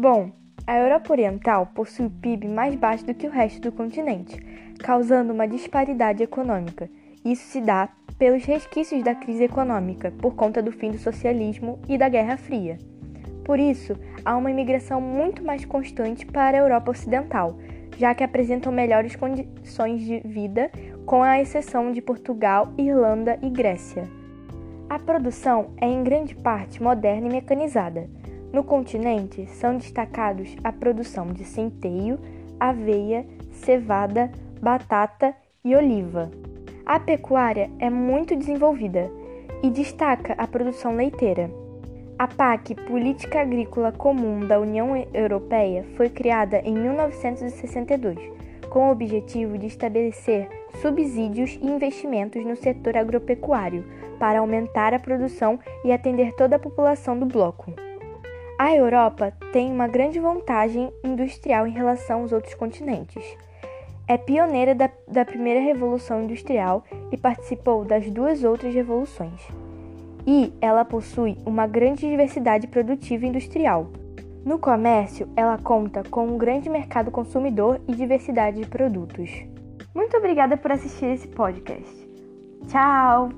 Bom, a Europa Oriental possui o PIB mais baixo do que o resto do continente, causando uma disparidade econômica. Isso se dá pelos resquícios da crise econômica, por conta do fim do socialismo e da Guerra Fria. Por isso, há uma imigração muito mais constante para a Europa Ocidental, já que apresentam melhores condições de vida, com a exceção de Portugal, Irlanda e Grécia. A produção é em grande parte moderna e mecanizada. No continente são destacados a produção de centeio, aveia, cevada, batata e oliva. A pecuária é muito desenvolvida e destaca a produção leiteira. A PAC, Política Agrícola Comum da União Europeia, foi criada em 1962, com o objetivo de estabelecer subsídios e investimentos no setor agropecuário para aumentar a produção e atender toda a população do bloco. A Europa tem uma grande vantagem industrial em relação aos outros continentes. É pioneira da, da primeira revolução industrial e participou das duas outras revoluções e ela possui uma grande diversidade produtiva industrial. No comércio, ela conta com um grande mercado consumidor e diversidade de produtos. Muito obrigada por assistir esse podcast. Tchau!